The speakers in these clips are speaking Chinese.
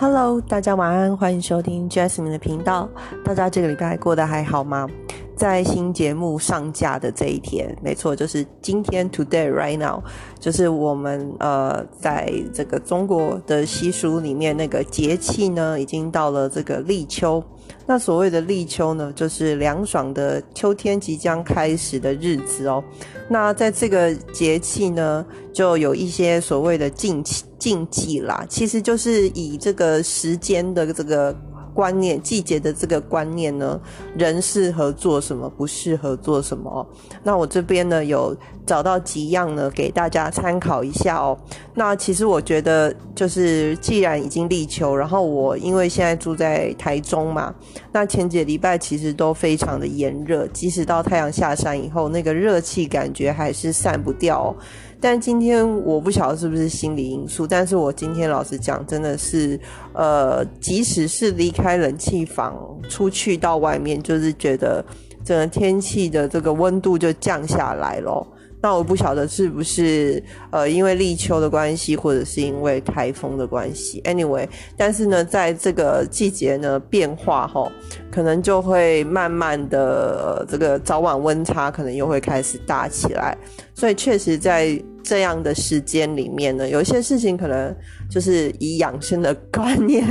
Hello，大家晚安，欢迎收听 Jasmine 的频道。大家这个礼拜过得还好吗？在新节目上架的这一天，没错，就是今天，Today right now，就是我们呃，在这个中国的习俗里面，那个节气呢，已经到了这个立秋。那所谓的立秋呢，就是凉爽的秋天即将开始的日子哦。那在这个节气呢，就有一些所谓的禁忌禁忌啦，其实就是以这个时间的这个。观念季节的这个观念呢，人适合做什么，不适合做什么。那我这边呢有找到几样呢，给大家参考一下哦。那其实我觉得，就是既然已经立秋，然后我因为现在住在台中嘛，那前几礼拜其实都非常的炎热，即使到太阳下山以后，那个热气感觉还是散不掉。但今天我不晓得是不是心理因素，但是我今天老实讲，真的是，呃，即使是离开冷气房出去到外面，就是觉得整个天气的这个温度就降下来了。那我不晓得是不是呃因为立秋的关系，或者是因为台风的关系。Anyway，但是呢，在这个季节呢变化吼，可能就会慢慢的这个早晚温差可能又会开始大起来。所以确实在这样的时间里面呢，有一些事情可能就是以养生的观念，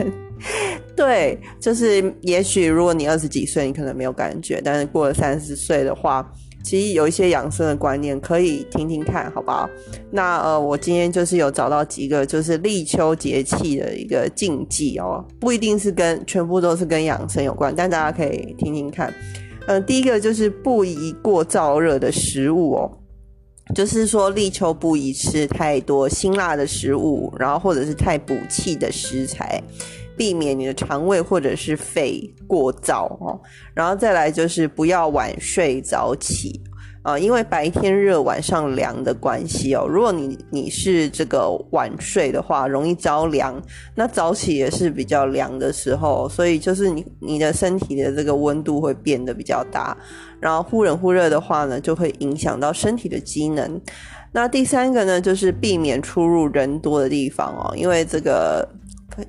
对，就是也许如果你二十几岁，你可能没有感觉，但是过了三十岁的话。其实有一些养生的观念可以听听看，好不好？那呃，我今天就是有找到几个，就是立秋节气的一个禁忌哦，不一定是跟全部都是跟养生有关，但大家可以听听看。嗯，第一个就是不宜过燥热的食物哦，就是说立秋不宜吃太多辛辣的食物，然后或者是太补气的食材。避免你的肠胃或者是肺过燥哦，然后再来就是不要晚睡早起啊，因为白天热晚上凉的关系哦。如果你你是这个晚睡的话，容易着凉，那早起也是比较凉的时候，所以就是你你的身体的这个温度会变得比较大，然后忽冷忽热的话呢，就会影响到身体的机能。那第三个呢，就是避免出入人多的地方哦，因为这个。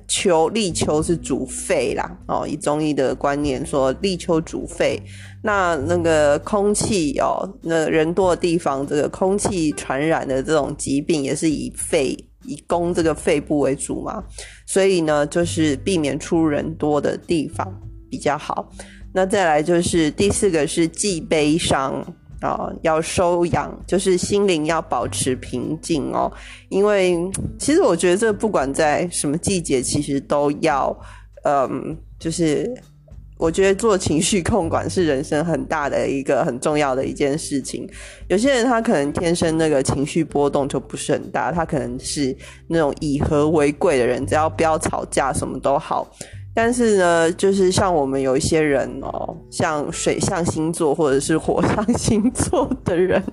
秋立秋是主肺啦，哦，以中医的观念说立秋主肺，那那个空气哦，那人多的地方，这个空气传染的这种疾病也是以肺以攻这个肺部为主嘛，所以呢，就是避免出入人多的地方比较好。那再来就是第四个是忌悲伤。啊，要收养，就是心灵要保持平静哦。因为其实我觉得，这不管在什么季节，其实都要，嗯，就是我觉得做情绪控管是人生很大的一个很重要的一件事情。有些人他可能天生那个情绪波动就不是很大，他可能是那种以和为贵的人，只要不要吵架，什么都好。但是呢，就是像我们有一些人哦，像水象星座或者是火象 星座的人，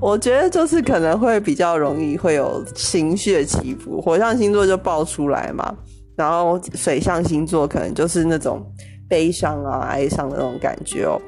我觉得就是可能会比较容易会有情绪起伏。火象星座就爆出来嘛，然后水象星座可能就是那种悲伤啊、哀伤的那种感觉哦。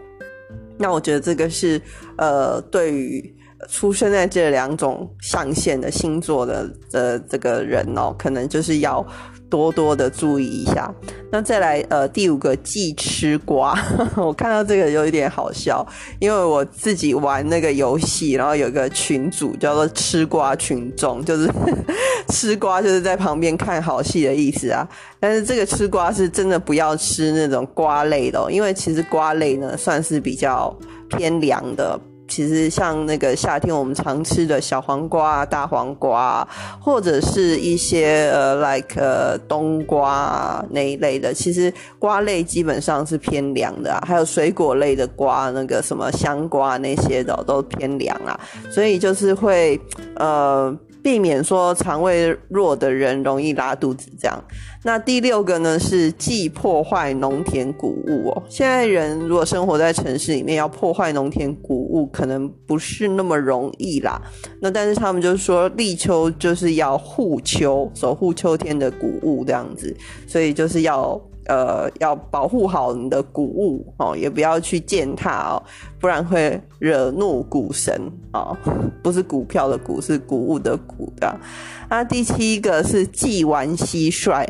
那我觉得这个是呃，对于出生在这两种象限的星座的的这个人哦，可能就是要。多多的注意一下。那再来，呃，第五个忌吃瓜。我看到这个有一点好笑，因为我自己玩那个游戏，然后有个群主叫做“吃瓜群众”，就是 吃瓜就是在旁边看好戏的意思啊。但是这个吃瓜是真的不要吃那种瓜类的，因为其实瓜类呢算是比较偏凉的。其实像那个夏天我们常吃的小黄瓜、大黄瓜，或者是一些呃，like 呃冬瓜那一类的，其实瓜类基本上是偏凉的啊。还有水果类的瓜，那个什么香瓜那些的都偏凉啊，所以就是会呃。避免说肠胃弱的人容易拉肚子，这样。那第六个呢是忌破坏农田谷物哦。现在人如果生活在城市里面，要破坏农田谷物，可能不是那么容易啦。那但是他们就是说立秋就是要护秋，守护秋天的谷物这样子，所以就是要。呃，要保护好你的谷物哦，也不要去践踏哦，不然会惹怒股神哦。不是股票的股，是谷物的谷的。那第七个是忌玩蟋蟀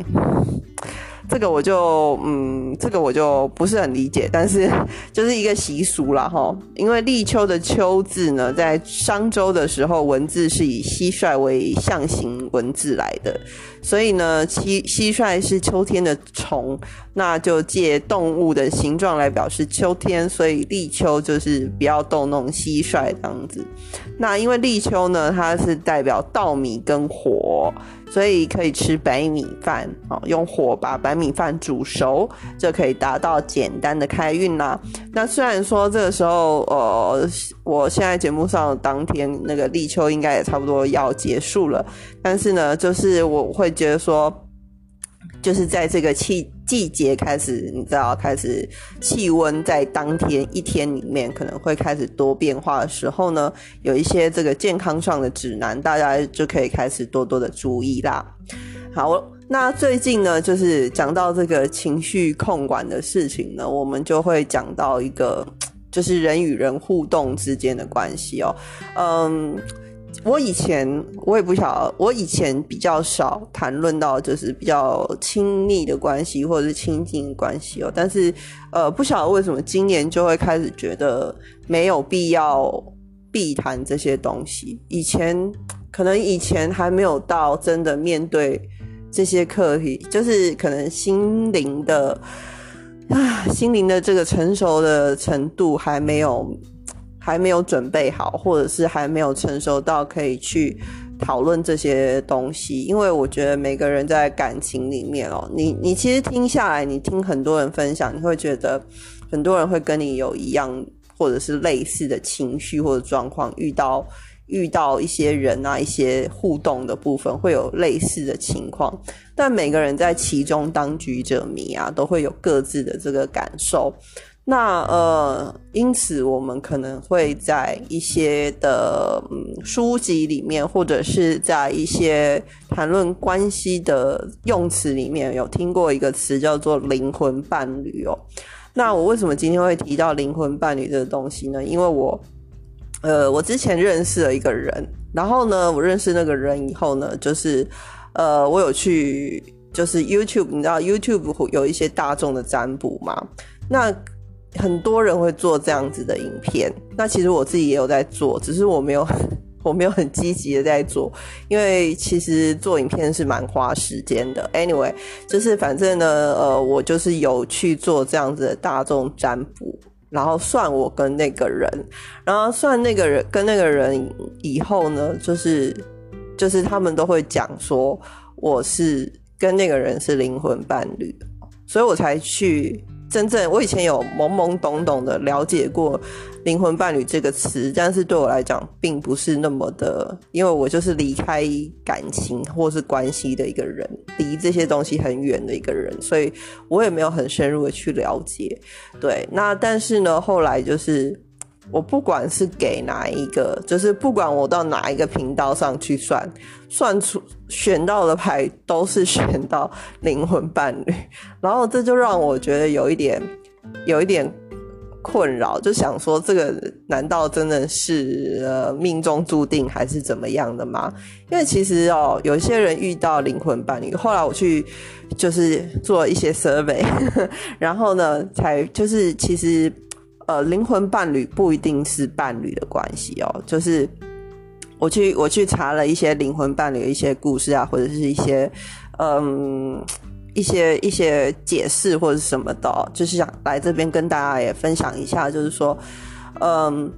这个我就嗯，这个我就不是很理解，但是就是一个习俗了哈。因为立秋的秋字呢，在商周的时候，文字是以蟋蟀为象形文字来的，所以呢，蟋蟋蟀是秋天的虫，那就借动物的形状来表示秋天，所以立秋就是不要动弄蟋蟀这样子。那因为立秋呢，它是代表稻米跟火。所以可以吃白米饭哦，用火把白米饭煮熟，就可以达到简单的开运啦。那虽然说这个时候，呃，我现在节目上当天那个立秋应该也差不多要结束了，但是呢，就是我会觉得说。就是在这个季季节开始，你知道，开始气温在当天一天里面可能会开始多变化的时候呢，有一些这个健康上的指南，大家就可以开始多多的注意啦。好，那最近呢，就是讲到这个情绪控管的事情呢，我们就会讲到一个，就是人与人互动之间的关系哦，嗯。我以前我也不晓，我以前比较少谈论到就是比较亲密的关系或者是亲近关系哦，但是呃不晓得为什么今年就会开始觉得没有必要避谈这些东西。以前可能以前还没有到真的面对这些课题，就是可能心灵的啊心灵的这个成熟的程度还没有。还没有准备好，或者是还没有成熟到可以去讨论这些东西，因为我觉得每个人在感情里面哦，你你其实听下来，你听很多人分享，你会觉得很多人会跟你有一样或者是类似的情绪或者状况，遇到遇到一些人啊，一些互动的部分会有类似的情况，但每个人在其中当局者迷啊，都会有各自的这个感受。那呃，因此我们可能会在一些的嗯书籍里面，或者是在一些谈论关系的用词里面，有听过一个词叫做灵魂伴侣哦。那我为什么今天会提到灵魂伴侣这个东西呢？因为我呃，我之前认识了一个人，然后呢，我认识那个人以后呢，就是呃，我有去就是 YouTube，你知道 YouTube 有一些大众的占卜嘛？那很多人会做这样子的影片，那其实我自己也有在做，只是我没有，我没有很积极的在做，因为其实做影片是蛮花时间的。Anyway，就是反正呢，呃，我就是有去做这样子的大众占卜，然后算我跟那个人，然后算那个人跟那个人以后呢，就是就是他们都会讲说我是跟那个人是灵魂伴侣，所以我才去。真正我以前有懵懵懂懂的了解过“灵魂伴侣”这个词，但是对我来讲并不是那么的，因为我就是离开感情或是关系的一个人，离这些东西很远的一个人，所以我也没有很深入的去了解。对，那但是呢，后来就是。我不管是给哪一个，就是不管我到哪一个频道上去算，算出选到的牌都是选到灵魂伴侣，然后这就让我觉得有一点，有一点困扰，就想说这个难道真的是呃命中注定还是怎么样的吗？因为其实哦，有些人遇到灵魂伴侣，后来我去就是做一些设备然后呢，才就是其实。呃，灵魂伴侣不一定是伴侣的关系哦，就是我去我去查了一些灵魂伴侣的一些故事啊，或者是一些嗯一些一些解释或者什么的，就是想来这边跟大家也分享一下，就是说，嗯，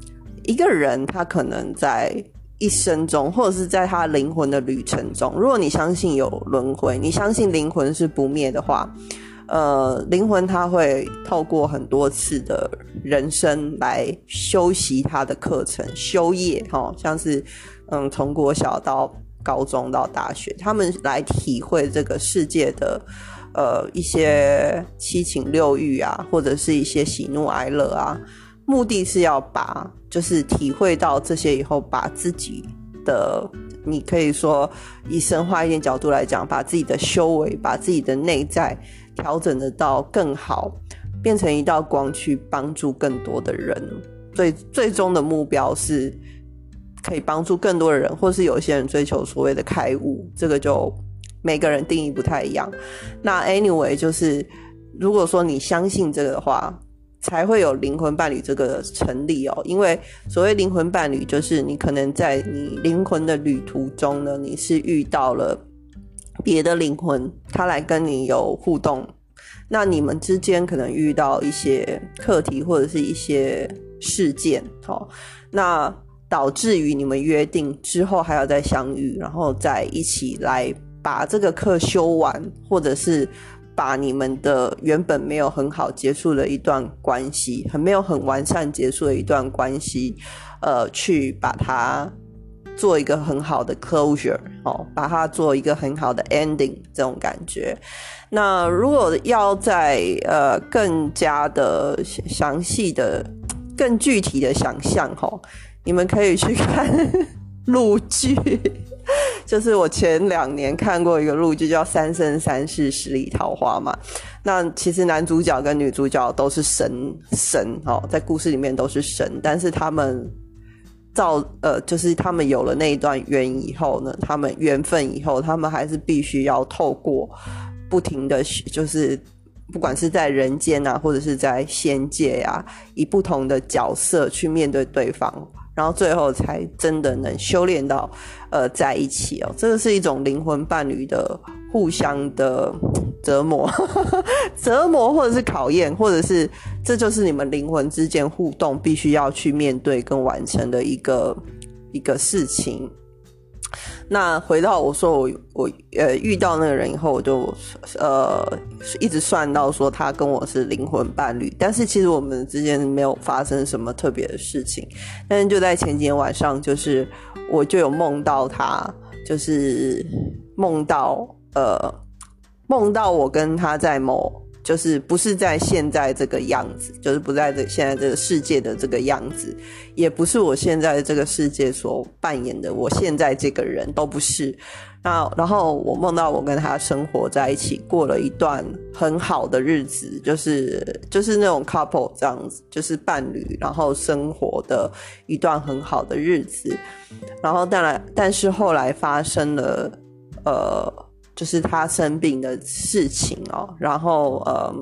一个人他可能在一生中，或者是在他灵魂的旅程中，如果你相信有轮回，你相信灵魂是不灭的话。呃，灵魂它会透过很多次的人生来修习它的课程、修业，哈，像是嗯，从国小到高中到大学，他们来体会这个世界的呃一些七情六欲啊，或者是一些喜怒哀乐啊，目的是要把就是体会到这些以后，把自己的你可以说以深化一点角度来讲，把自己的修为，把自己的内在。调整得到更好，变成一道光去帮助更多的人。最最终的目标是可以帮助更多的人，或是有些人追求所谓的开悟，这个就每个人定义不太一样。那 anyway，就是如果说你相信这个的话，才会有灵魂伴侣这个成立哦。因为所谓灵魂伴侣，就是你可能在你灵魂的旅途中呢，你是遇到了别的灵魂，他来跟你有互动。那你们之间可能遇到一些课题或者是一些事件，哦，那导致于你们约定之后还要再相遇，然后再一起来把这个课修完，或者是把你们的原本没有很好结束的一段关系，很没有很完善结束的一段关系，呃，去把它。做一个很好的 closure 哦，把它做一个很好的 ending 这种感觉。那如果要在呃更加的详细的、更具体的想象哈，你们可以去看 录剧，就是我前两年看过一个录剧叫《三生三世十里桃花》嘛。那其实男主角跟女主角都是神神哦，在故事里面都是神，但是他们。造呃，就是他们有了那一段缘以后呢，他们缘分以后，他们还是必须要透过不停的，就是不管是在人间啊，或者是在仙界呀，以不同的角色去面对对方。然后最后才真的能修炼到，呃，在一起哦。这个是一种灵魂伴侣的互相的折磨，折磨或者是考验，或者是这就是你们灵魂之间互动必须要去面对跟完成的一个一个事情。那回到我说我我呃遇到那个人以后，我就呃一直算到说他跟我是灵魂伴侣，但是其实我们之间没有发生什么特别的事情。但是就在前几天晚上，就是我就有梦到他，就是梦到呃梦到我跟他在某。就是不是在现在这个样子，就是不在这现在这个世界的这个样子，也不是我现在这个世界所扮演的。我现在这个人都不是。那然后我梦到我跟他生活在一起，过了一段很好的日子，就是就是那种 couple 这样子，就是伴侣，然后生活的一段很好的日子。然后当然，但是后来发生了，呃。就是他生病的事情哦，然后呃，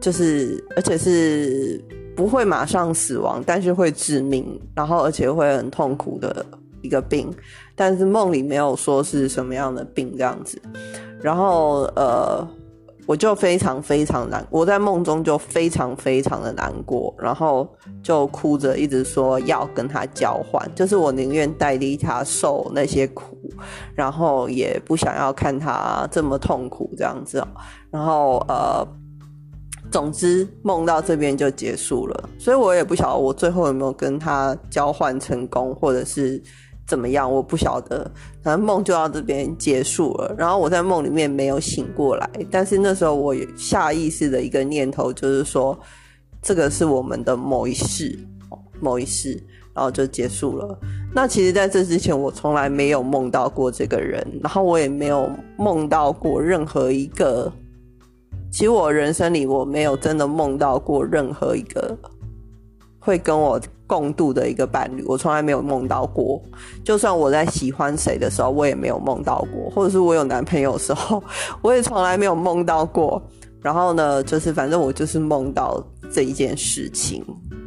就是而且是不会马上死亡，但是会致命，然后而且会很痛苦的一个病，但是梦里没有说是什么样的病这样子，然后呃。我就非常非常难，我在梦中就非常非常的难过，然后就哭着一直说要跟他交换，就是我宁愿代替他受那些苦，然后也不想要看他这么痛苦这样子。然后呃，总之梦到这边就结束了，所以我也不晓得我最后有没有跟他交换成功，或者是。怎么样？我不晓得，反正梦就到这边结束了。然后我在梦里面没有醒过来，但是那时候我下意识的一个念头就是说，这个是我们的某一世，某一世，然后就结束了。那其实在这之前，我从来没有梦到过这个人，然后我也没有梦到过任何一个。其实我人生里我没有真的梦到过任何一个会跟我。共度的一个伴侣，我从来没有梦到过。就算我在喜欢谁的时候，我也没有梦到过；或者是我有男朋友的时候，我也从来没有梦到过。然后呢，就是反正我就是梦到这一件事情，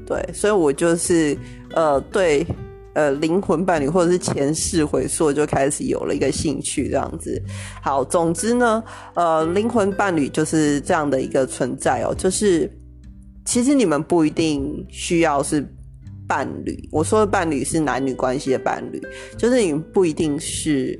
对，所以我就是呃，对呃灵魂伴侣或者是前世回溯就开始有了一个兴趣，这样子。好，总之呢，呃，灵魂伴侣就是这样的一个存在哦，就是其实你们不一定需要是。伴侣，我说的伴侣是男女关系的伴侣，就是你不一定是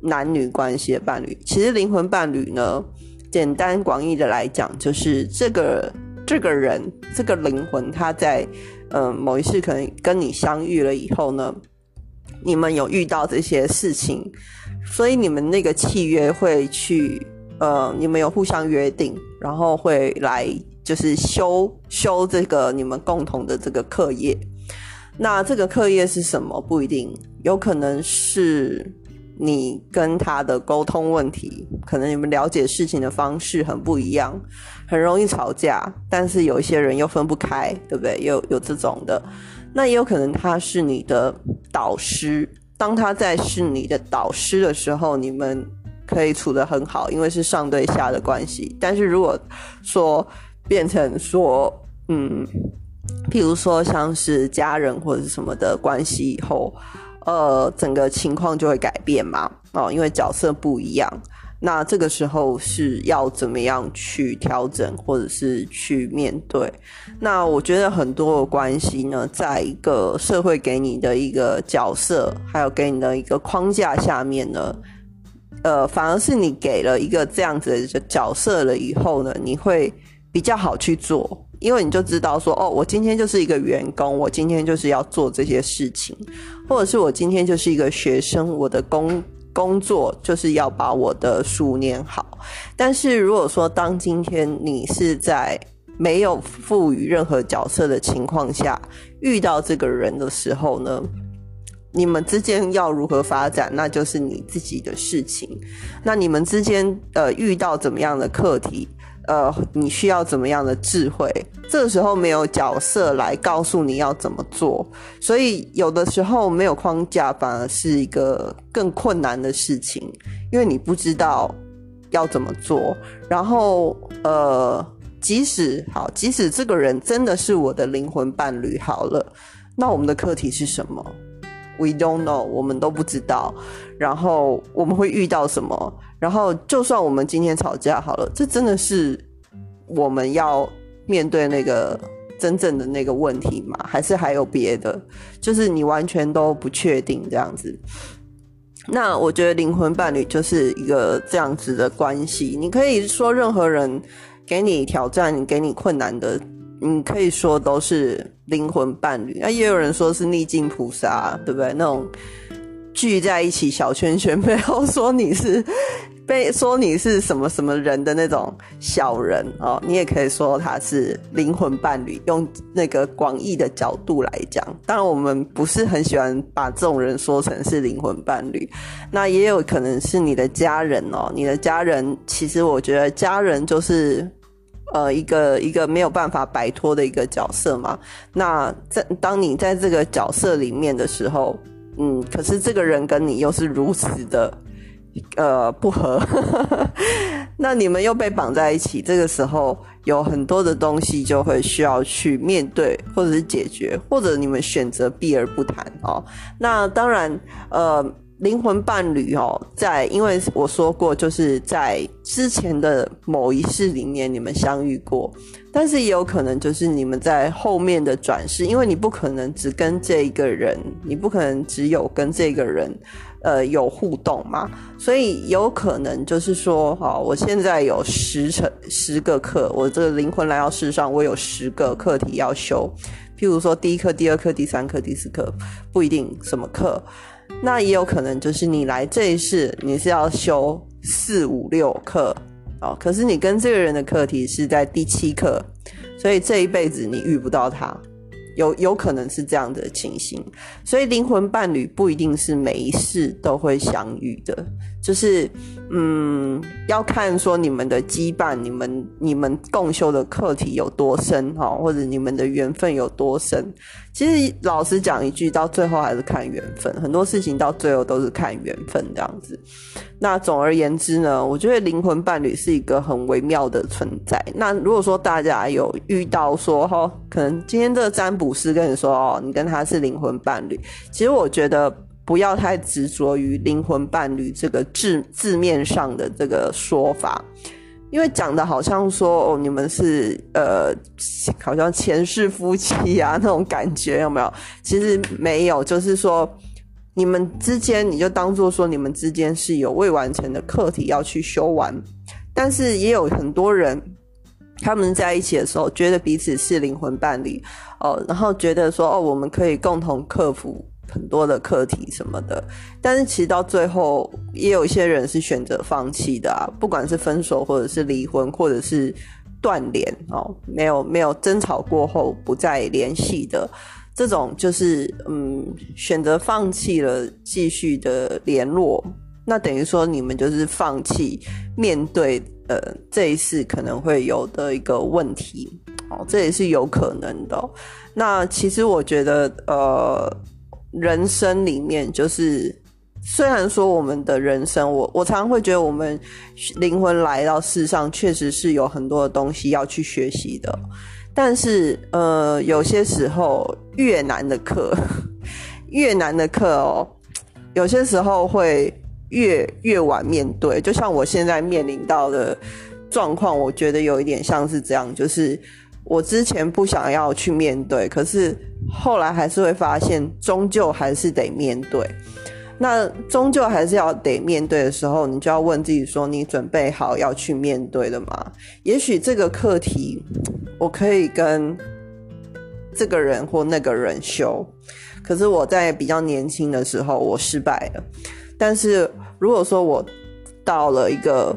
男女关系的伴侣。其实灵魂伴侣呢，简单广义的来讲，就是这个这个人这个灵魂，他在嗯某一次可能跟你相遇了以后呢，你们有遇到这些事情，所以你们那个契约会去呃，你们有互相约定，然后会来就是修修这个你们共同的这个课业。那这个课业是什么？不一定，有可能是你跟他的沟通问题，可能你们了解事情的方式很不一样，很容易吵架。但是有一些人又分不开，对不对？有有这种的。那也有可能他是你的导师，当他在是你的导师的时候，你们。可以处得很好，因为是上对下的关系。但是如果说变成说，嗯，譬如说像是家人或者是什么的关系以后，呃，整个情况就会改变嘛，哦，因为角色不一样。那这个时候是要怎么样去调整，或者是去面对？那我觉得很多的关系呢，在一个社会给你的一个角色，还有给你的一个框架下面呢，呃，反而是你给了一个这样子的角色了以后呢，你会比较好去做，因为你就知道说，哦，我今天就是一个员工，我今天就是要做这些事情，或者是我今天就是一个学生，我的工。工作就是要把我的书念好，但是如果说当今天你是在没有赋予任何角色的情况下遇到这个人的时候呢，你们之间要如何发展，那就是你自己的事情。那你们之间呃遇到怎么样的课题？呃，你需要怎么样的智慧？这个时候没有角色来告诉你要怎么做，所以有的时候没有框架反而是一个更困难的事情，因为你不知道要怎么做。然后，呃，即使好，即使这个人真的是我的灵魂伴侣，好了，那我们的课题是什么？We don't know，我们都不知道。然后我们会遇到什么？然后，就算我们今天吵架好了，这真的是我们要面对那个真正的那个问题吗？还是还有别的？就是你完全都不确定这样子。那我觉得灵魂伴侣就是一个这样子的关系。你可以说任何人给你挑战、给你困难的，你可以说都是灵魂伴侣。那也有人说是逆境菩萨，对不对？那种聚在一起小圈圈，背后说你是。被说你是什么什么人的那种小人哦，你也可以说他是灵魂伴侣。用那个广义的角度来讲，当然我们不是很喜欢把这种人说成是灵魂伴侣。那也有可能是你的家人哦，你的家人其实我觉得家人就是呃一个一个没有办法摆脱的一个角色嘛。那在当你在这个角色里面的时候，嗯，可是这个人跟你又是如此的。呃，不合，那你们又被绑在一起，这个时候有很多的东西就会需要去面对，或者是解决，或者你们选择避而不谈哦。那当然，呃，灵魂伴侣哦，在因为我说过，就是在之前的某一世里面你们相遇过，但是也有可能就是你们在后面的转世，因为你不可能只跟这一个人，你不可能只有跟这个人。呃，有互动嘛？所以有可能就是说，好，我现在有十成十个课，我这个灵魂来到世上，我有十个课题要修。譬如说，第一课、第二课、第三课、第四课，不一定什么课。那也有可能就是你来这一世，你是要修四五六课哦。可是你跟这个人的课题是在第七课，所以这一辈子你遇不到他。有有可能是这样的情形，所以灵魂伴侣不一定是每一世都会相遇的，就是嗯，要看说你们的羁绊，你们你们共修的课题有多深哈，或者你们的缘分有多深。其实老实讲一句，到最后还是看缘分，很多事情到最后都是看缘分这样子。那总而言之呢，我觉得灵魂伴侣是一个很微妙的存在。那如果说大家有遇到说哈，可能今天这个占卜师跟你说哦，你跟他是灵魂伴侣，其实我觉得不要太执着于灵魂伴侣这个字字面上的这个说法。因为讲的好像说哦，你们是呃，好像前世夫妻啊那种感觉有没有？其实没有，就是说你们之间，你就当做说你们之间是有未完成的课题要去修完。但是也有很多人，他们在一起的时候觉得彼此是灵魂伴侣哦，然后觉得说哦，我们可以共同克服。很多的课题什么的，但是其实到最后，也有一些人是选择放弃的啊，不管是分手，或者是离婚，或者是断联哦，没有没有争吵过后不再联系的这种，就是嗯，选择放弃了继续的联络，那等于说你们就是放弃面对呃这一次可能会有的一个问题哦，这也是有可能的。那其实我觉得呃。人生里面就是虽然说我们的人生，我我常常会觉得我们灵魂来到世上，确实是有很多的东西要去学习的。但是，呃，有些时候越难的课，越难的课哦，有些时候会越越晚面对。就像我现在面临到的状况，我觉得有一点像是这样，就是我之前不想要去面对，可是后来还是会发现，终究还是得面对。那终究还是要得面对的时候，你就要问自己说：你准备好要去面对了吗？也许这个课题，我可以跟这个人或那个人修，可是我在比较年轻的时候我失败了。但是如果说我到了一个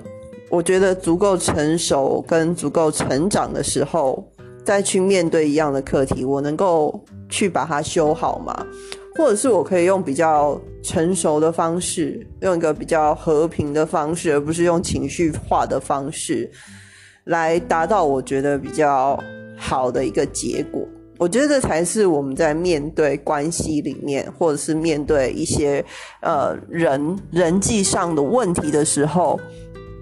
我觉得足够成熟跟足够成长的时候，再去面对一样的课题，我能够去把它修好吗？或者是我可以用比较成熟的方式，用一个比较和平的方式，而不是用情绪化的方式，来达到我觉得比较好的一个结果。我觉得这才是我们在面对关系里面，或者是面对一些呃人人际上的问题的时候，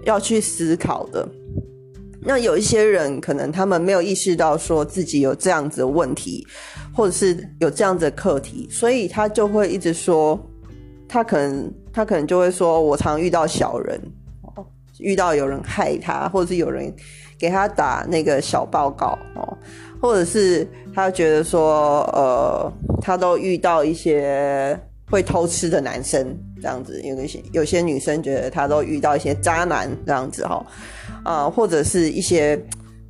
要去思考的。那有一些人可能他们没有意识到说自己有这样子的问题，或者是有这样子的课题，所以他就会一直说，他可能他可能就会说，我常遇到小人，遇到有人害他，或者是有人给他打那个小报告哦，或者是他觉得说，呃，他都遇到一些会偷吃的男生这样子，有些有些女生觉得他都遇到一些渣男这样子哈。啊，或者是一些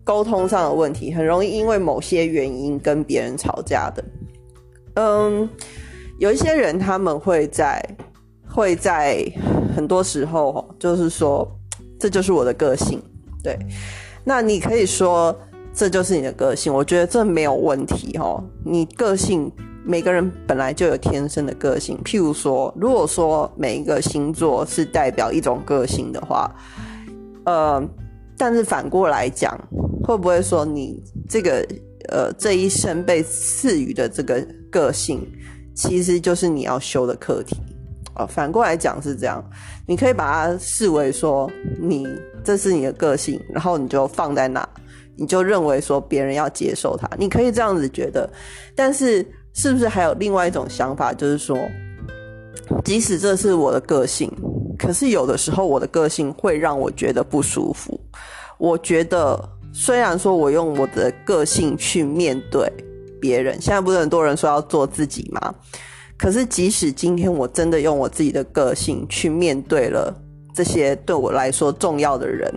沟通上的问题，很容易因为某些原因跟别人吵架的。嗯，有一些人他们会在会在很多时候，就是说这就是我的个性。对，那你可以说这就是你的个性，我觉得这没有问题哦。你个性每个人本来就有天生的个性，譬如说，如果说每一个星座是代表一种个性的话，呃。但是反过来讲，会不会说你这个呃这一生被赐予的这个个性，其实就是你要修的课题啊？反过来讲是这样，你可以把它视为说你这是你的个性，然后你就放在那，你就认为说别人要接受它，你可以这样子觉得。但是是不是还有另外一种想法，就是说，即使这是我的个性？可是有的时候，我的个性会让我觉得不舒服。我觉得，虽然说我用我的个性去面对别人，现在不是很多人说要做自己吗？可是，即使今天我真的用我自己的个性去面对了这些对我来说重要的人，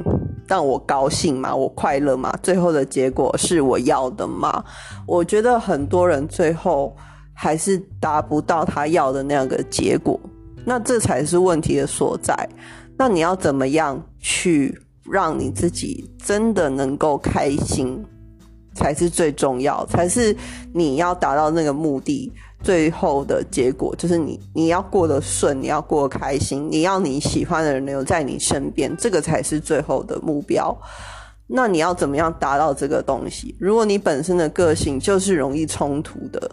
但我高兴吗？我快乐吗？最后的结果是我要的吗？我觉得很多人最后还是达不到他要的那样的结果。那这才是问题的所在。那你要怎么样去让你自己真的能够开心，才是最重要，才是你要达到那个目的最后的结果，就是你你要过得顺，你要过得开心，你要你喜欢的人留在你身边，这个才是最后的目标。那你要怎么样达到这个东西？如果你本身的个性就是容易冲突的，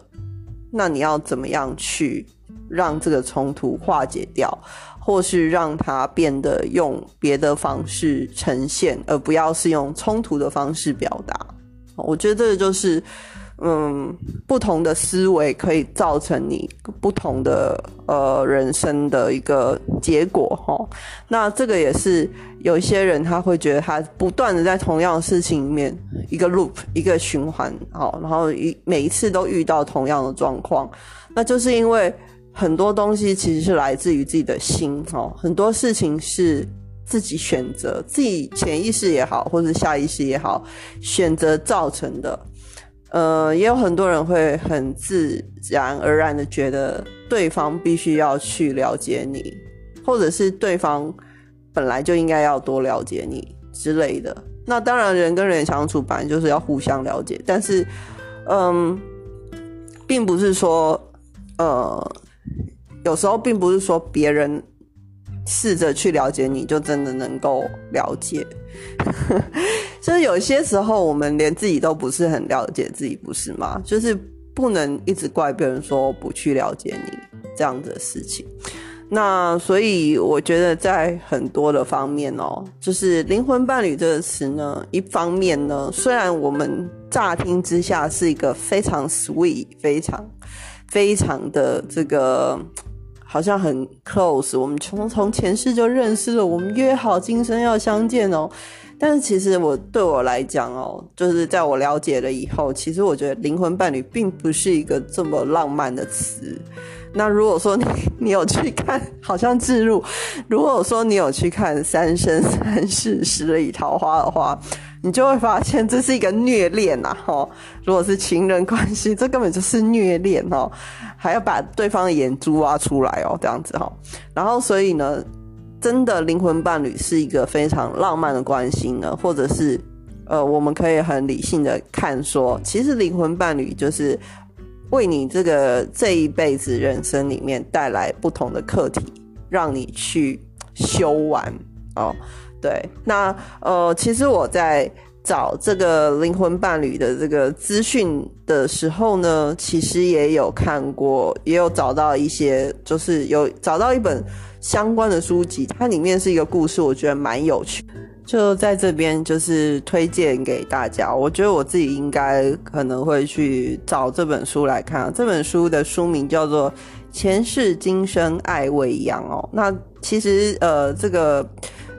那你要怎么样去？让这个冲突化解掉，或是让它变得用别的方式呈现，而不要是用冲突的方式表达。我觉得这个就是，嗯，不同的思维可以造成你不同的呃人生的一个结果哈。那这个也是有一些人他会觉得他不断的在同样的事情里面一个 loop 一个循环，好，然后一每一次都遇到同样的状况，那就是因为。很多东西其实是来自于自己的心哦，很多事情是自己选择，自己潜意识也好，或者下意识也好，选择造成的。呃，也有很多人会很自然而然的觉得对方必须要去了解你，或者是对方本来就应该要多了解你之类的。那当然，人跟人相处本来就是要互相了解，但是，嗯，并不是说，呃。有时候并不是说别人试着去了解你就真的能够了解，就是有些时候我们连自己都不是很了解自己，不是吗？就是不能一直怪别人说不去了解你这样的事情。那所以我觉得在很多的方面哦，就是灵魂伴侣这个词呢，一方面呢，虽然我们乍听之下是一个非常 sweet、非常非常的这个好像很 close，我们从从前世就认识了，我们约好今生要相见哦。但是其实我对我来讲哦，就是在我了解了以后，其实我觉得灵魂伴侣并不是一个这么浪漫的词。那如果说你你有去看，好像置入，如果说你有去看《三生三世十里桃花》的话，你就会发现这是一个虐恋呐！哈，如果是情人关系，这根本就是虐恋哦，还要把对方的眼珠挖出来哦，这样子哈。然后所以呢。真的灵魂伴侣是一个非常浪漫的关系呢，或者是，呃，我们可以很理性的看说，其实灵魂伴侣就是为你这个这一辈子人生里面带来不同的课题，让你去修完哦。对，那呃，其实我在找这个灵魂伴侣的这个资讯的时候呢，其实也有看过，也有找到一些，就是有找到一本。相关的书籍，它里面是一个故事，我觉得蛮有趣，就在这边就是推荐给大家。我觉得我自己应该可能会去找这本书来看。这本书的书名叫做《前世今生爱未央》哦。那其实呃，这个。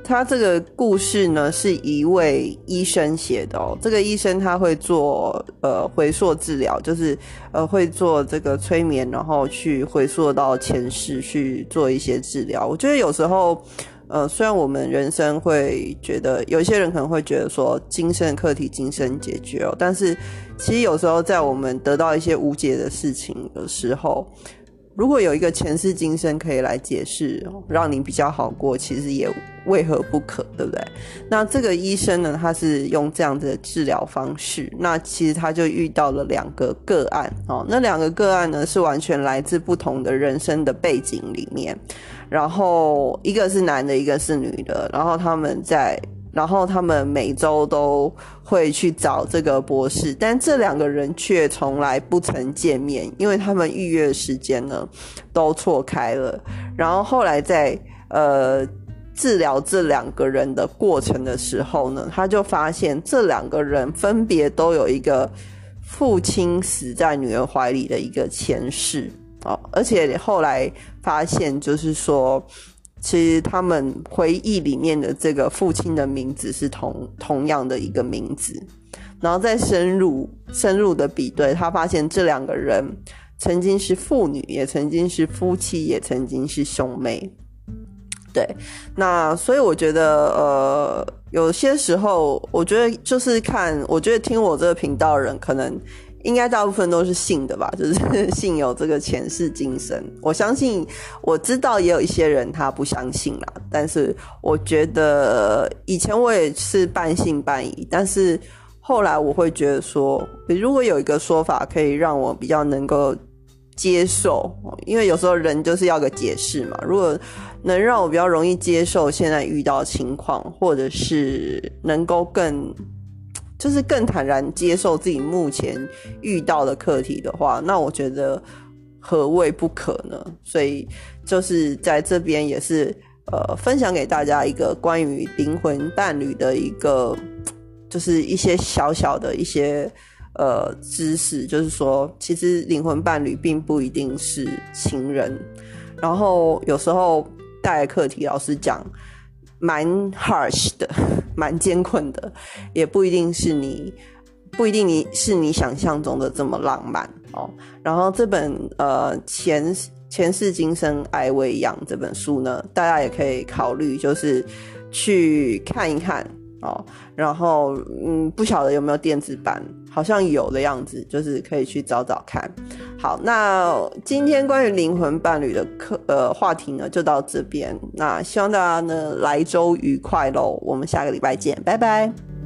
他这个故事呢，是一位医生写的哦。这个医生他会做呃回溯治疗，就是呃会做这个催眠，然后去回溯到前世去做一些治疗。我觉得有时候，呃，虽然我们人生会觉得有一些人可能会觉得说今生课题今生解决哦，但是其实有时候在我们得到一些无解的事情的时候。如果有一个前世今生可以来解释，让你比较好过，其实也为何不可，对不对？那这个医生呢，他是用这样的治疗方式，那其实他就遇到了两个个案哦，那两个个案呢是完全来自不同的人生的背景里面，然后一个是男的，一个是女的，然后他们在。然后他们每周都会去找这个博士，但这两个人却从来不曾见面，因为他们预约时间呢都错开了。然后后来在呃治疗这两个人的过程的时候呢，他就发现这两个人分别都有一个父亲死在女儿怀里的一个前世哦，而且后来发现就是说。其实他们回忆里面的这个父亲的名字是同同样的一个名字，然后再深入深入的比对，他发现这两个人曾经是父女，也曾经是夫妻，也曾经是兄妹。对，那所以我觉得，呃，有些时候，我觉得就是看，我觉得听我这个频道人可能。应该大部分都是信的吧，就是信有这个前世今生。我相信，我知道也有一些人他不相信啦。但是我觉得以前我也是半信半疑，但是后来我会觉得说，如果有一个说法可以让我比较能够接受，因为有时候人就是要个解释嘛。如果能让我比较容易接受现在遇到情况，或者是能够更。就是更坦然接受自己目前遇到的课题的话，那我觉得何谓不可呢？所以就是在这边也是呃分享给大家一个关于灵魂伴侣的一个，就是一些小小的一些呃知识，就是说其实灵魂伴侣并不一定是情人，然后有时候带课题，老师讲。蛮 harsh 的，蛮艰困的，也不一定是你，不一定你是你想象中的这么浪漫哦。然后这本呃前前世今生爱未央这本书呢，大家也可以考虑，就是去看一看哦。然后嗯，不晓得有没有电子版。好像有的样子，就是可以去找找看。好，那今天关于灵魂伴侣的课呃话题呢，就到这边。那希望大家呢来周愉快喽，我们下个礼拜见，拜拜。